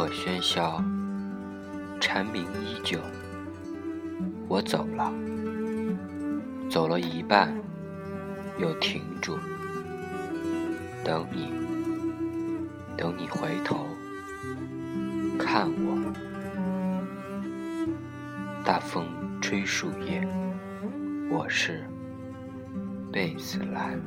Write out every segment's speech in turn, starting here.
众鹤喧嚣，蝉鸣依旧。我走了，走了一半，又停住，等你，等你回头看我。大风吹树叶，我是贝子兰。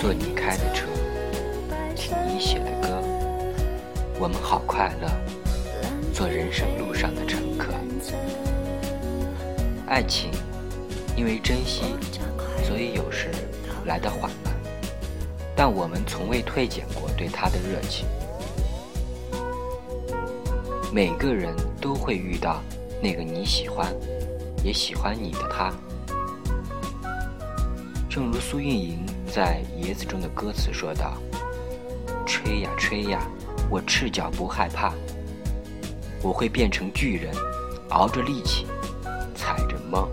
坐你开的车，听你写的歌，我们好快乐。做人生路上的乘客，爱情因为珍惜，所以有时来得缓慢，但我们从未退减过对他的热情。每个人都会遇到那个你喜欢，也喜欢你的他。正如苏运莹在《野子》中的歌词说道：“吹呀吹呀，我赤脚不害怕，我会变成巨人，熬着力气，踩着梦。”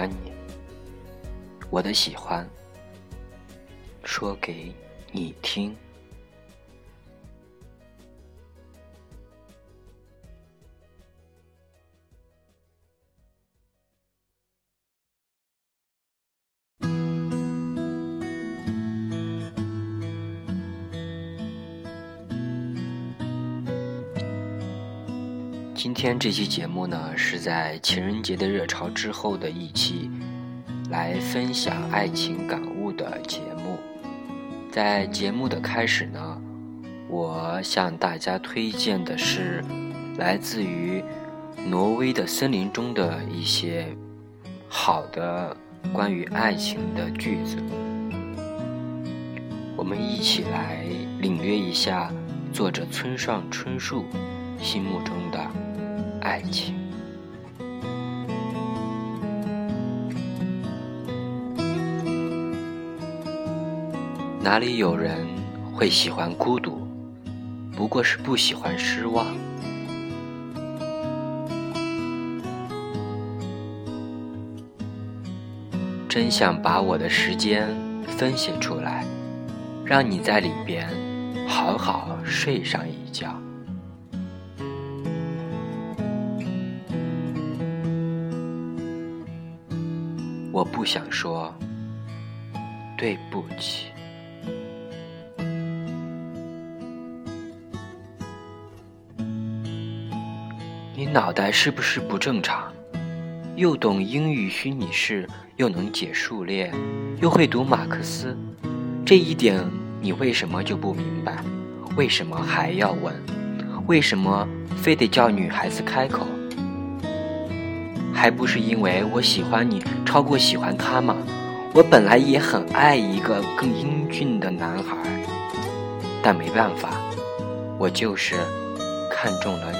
欢你，我的喜欢说给你听。今天这期节目呢，是在情人节的热潮之后的一期，来分享爱情感悟的节目。在节目的开始呢，我向大家推荐的是来自于挪威的森林中的一些好的关于爱情的句子。我们一起来领略一下作者村上春树心目中的。爱情，哪里有人会喜欢孤独？不过是不喜欢失望。真想把我的时间分析出来，让你在里边好好睡上想说对不起。你脑袋是不是不正常？又懂英语虚拟式，又能解数列，又会读马克思，这一点你为什么就不明白？为什么还要问？为什么非得叫女孩子开口？还不是因为我喜欢你超过喜欢他吗？我本来也很爱一个更英俊的男孩，但没办法，我就是看中了你。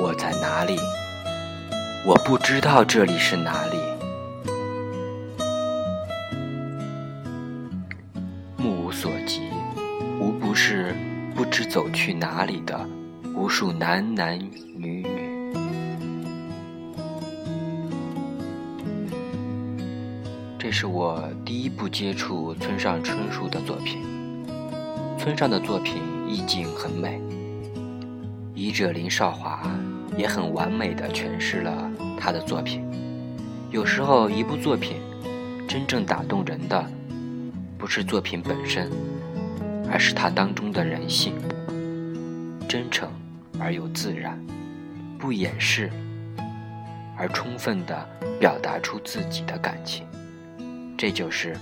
我在哪里？我不知道这里是哪里。去哪里的无数男男女女，这是我第一部接触村上春树的作品。村上的作品意境很美，译者林少华也很完美的诠释了他的作品。有时候，一部作品真正打动人的，不是作品本身。而是它当中的人性，真诚而又自然，不掩饰，而充分的表达出自己的感情，这就是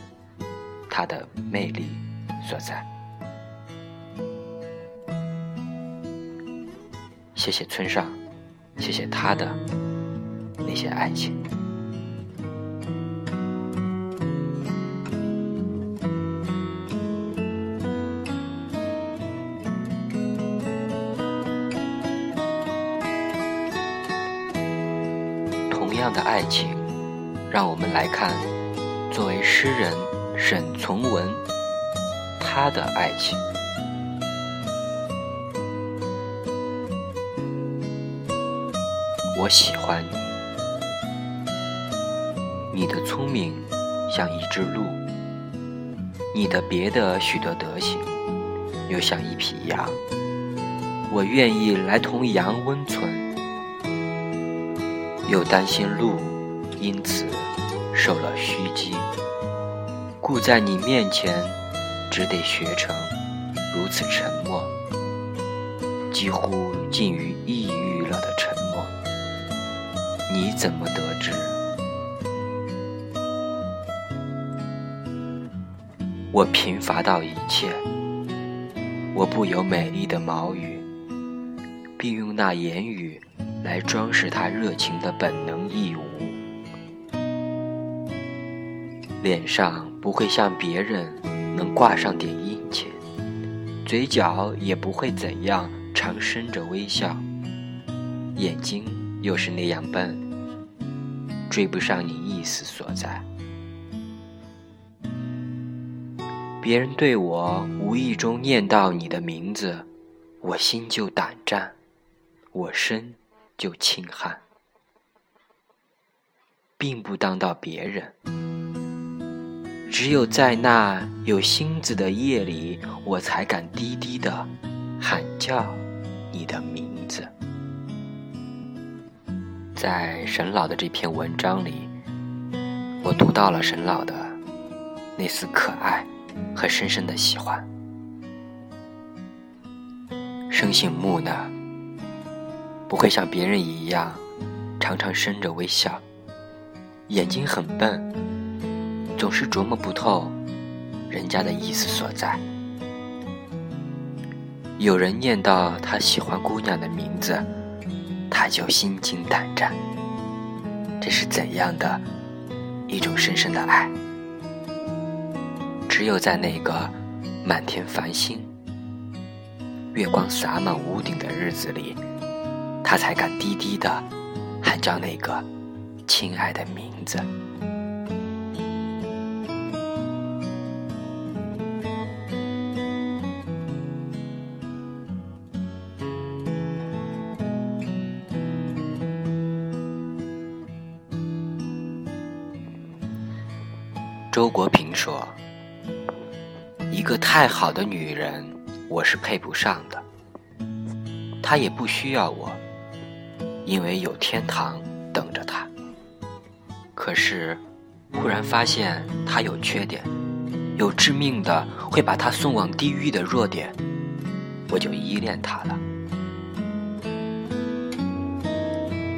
他的魅力所在。谢谢村上，谢谢他的那些爱情。爱情，让我们来看，作为诗人沈从文，他的爱情。我喜欢你，你的聪明像一只鹿，你的别的许多德行又像一匹羊，我愿意来同羊温存。又担心路，因此受了虚惊，故在你面前只得学成如此沉默，几乎近于抑郁了的沉默。你怎么得知？我贫乏到一切，我不有美丽的毛语，并用那言语。来装饰他热情的本能义务，脸上不会像别人能挂上点殷切，嘴角也不会怎样常伸着微笑，眼睛又是那样笨，追不上你意思所在。别人对我无意中念到你的名字，我心就胆战，我身。就轻汗。并不当到别人。只有在那有星子的夜里，我才敢低低的喊叫你的名字。在沈老的这篇文章里，我读到了沈老的那丝可爱和深深的喜欢。生性木讷，不会像别人一样常常伸着微笑，眼睛很笨。总是琢磨不透人家的意思所在。有人念到他喜欢姑娘的名字，他就心惊胆战。这是怎样的一种深深的爱？只有在那个满天繁星、月光洒满屋顶的日子里，他才敢低低的喊叫那个亲爱的名字。周国平说：“一个太好的女人，我是配不上的。她也不需要我，因为有天堂等着他。可是，忽然发现他有缺点，有致命的会把他送往地狱的弱点，我就依恋他了。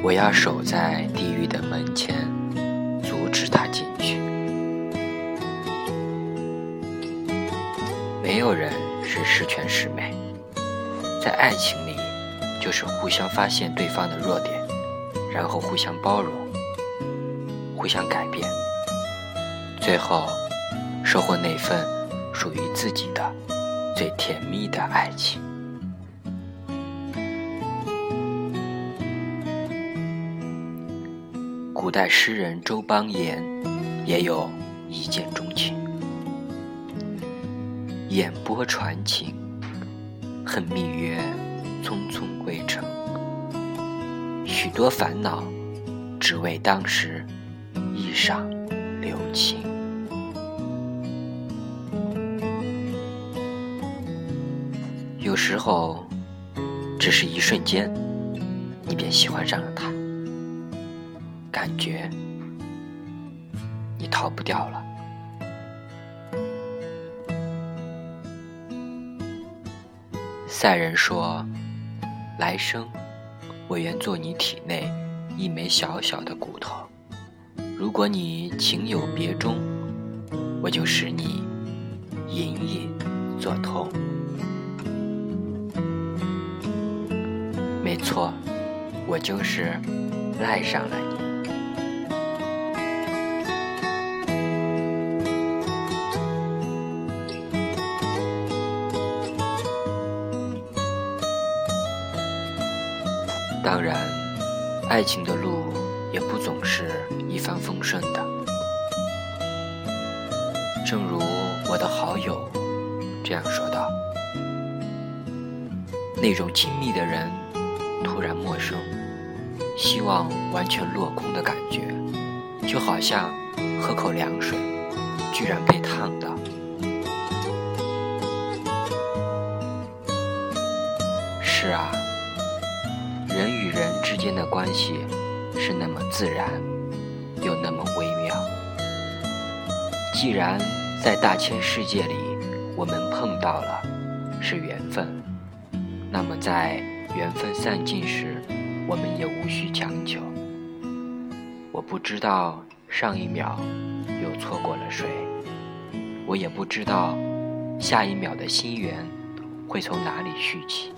我要守在地狱的门前，阻止他进去。”没有人是十全十美，在爱情里，就是互相发现对方的弱点，然后互相包容，互相改变，最后收获那份属于自己的最甜蜜的爱情。古代诗人周邦彦也有一见钟情。眼波传情，恨蜜月匆匆归程。许多烦恼，只为当时一晌留情。有时候，只是一瞬间，你便喜欢上了他，感觉你逃不掉了。赛人说：“来生，我愿做你体内一枚小小的骨头。如果你情有别钟，我就使你隐隐作痛。没错，我就是赖上了你。”当然，爱情的路也不总是一帆风顺的。正如我的好友这样说道：“那种亲密的人突然陌生，希望完全落空的感觉，就好像喝口凉水，居然被烫到。”间的关系是那么自然，又那么微妙。既然在大千世界里我们碰到了，是缘分，那么在缘分散尽时，我们也无需强求。我不知道上一秒又错过了谁，我也不知道下一秒的心缘会从哪里续起。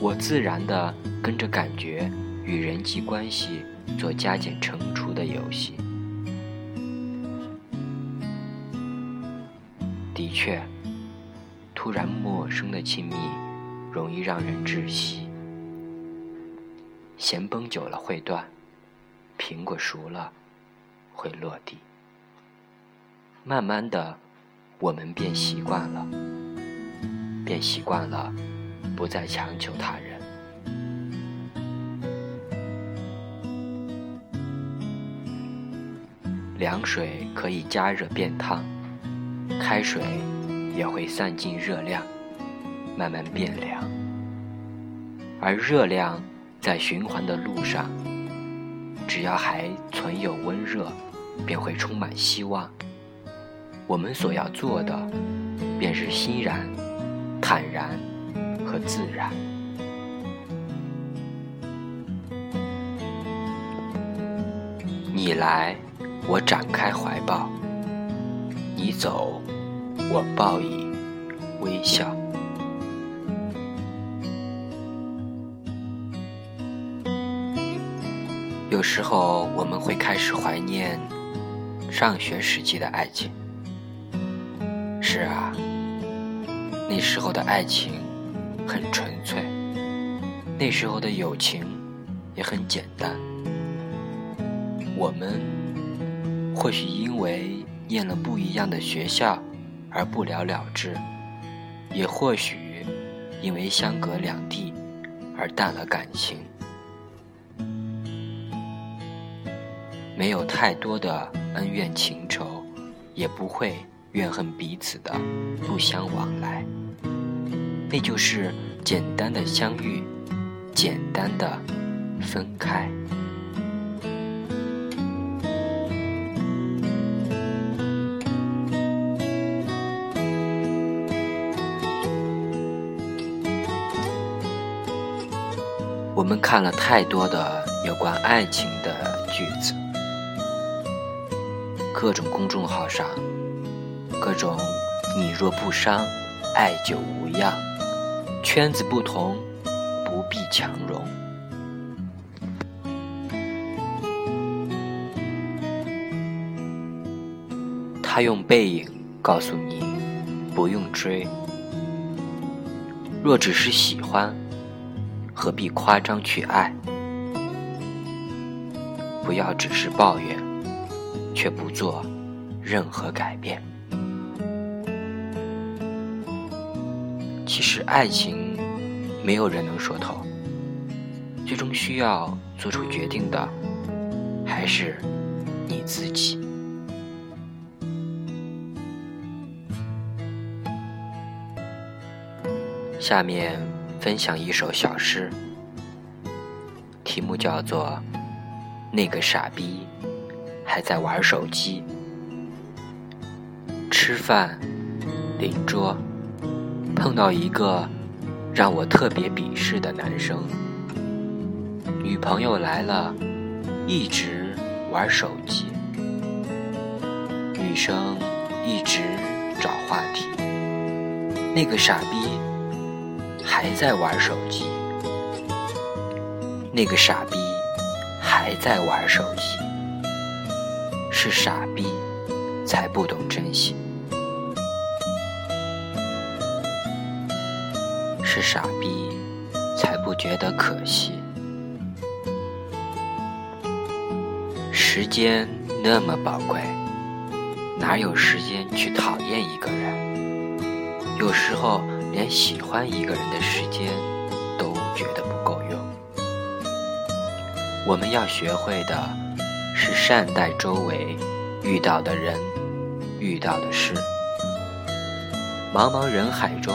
我自然的跟着感觉与人际关系做加减乘除的游戏。的确，突然陌生的亲密容易让人窒息。弦绷久了会断，苹果熟了会落地。慢慢的，我们便习惯了，便习惯了。不再强求他人。凉水可以加热变烫，开水也会散尽热量，慢慢变凉。而热量在循环的路上，只要还存有温热，便会充满希望。我们所要做的，便是欣然、坦然和自然。你来，我展开怀抱；你走，我报以微笑。有时候，我们会开始怀念上学时期的爱情。是啊，那时候的爱情很纯粹，那时候的友情也很简单。我们或许因为念了不一样的学校而不了了之，也或许因为相隔两地而淡了感情。没有太多的恩怨情仇，也不会。怨恨彼此的不相往来，那就是简单的相遇，简单的分开。我们看了太多的有关爱情的句子，各种公众号上。各种你若不伤，爱就无恙。圈子不同，不必强融。他用背影告诉你，不用追。若只是喜欢，何必夸张去爱？不要只是抱怨，却不做任何改变。其实爱情，没有人能说透。最终需要做出决定的，还是你自己。下面分享一首小诗，题目叫做《那个傻逼还在玩手机》。吃饭，邻桌。碰到一个让我特别鄙视的男生，女朋友来了，一直玩手机，女生一直找话题，那个傻逼还在玩手机，那个傻逼还在玩手机，是傻逼才不懂珍惜。是傻逼，才不觉得可惜。时间那么宝贵，哪有时间去讨厌一个人？有时候连喜欢一个人的时间都觉得不够用。我们要学会的是善待周围遇到的人、遇到的事。茫茫人海中。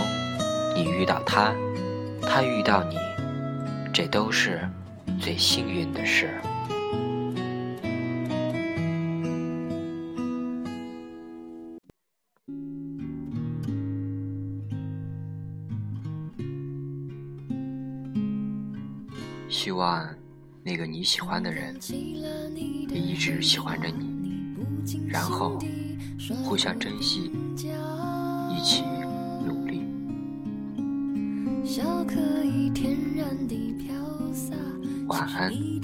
你遇到他，他遇到你，这都是最幸运的事。希望那个你喜欢的人也一直喜欢着你，然后互相珍惜，一起。晚安。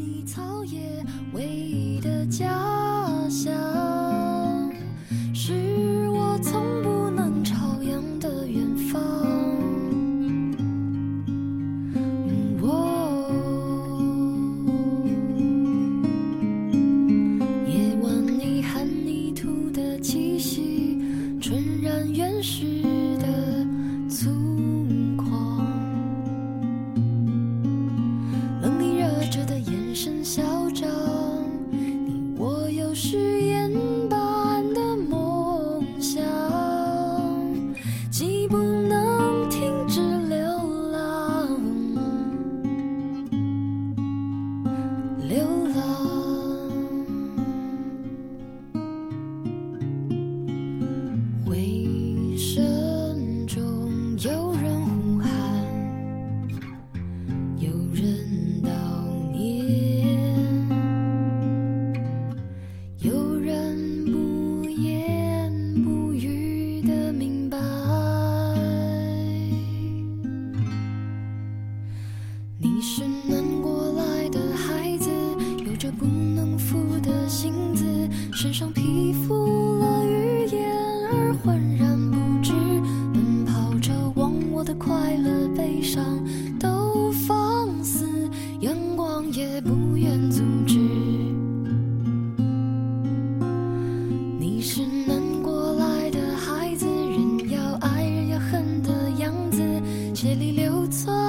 血里流窜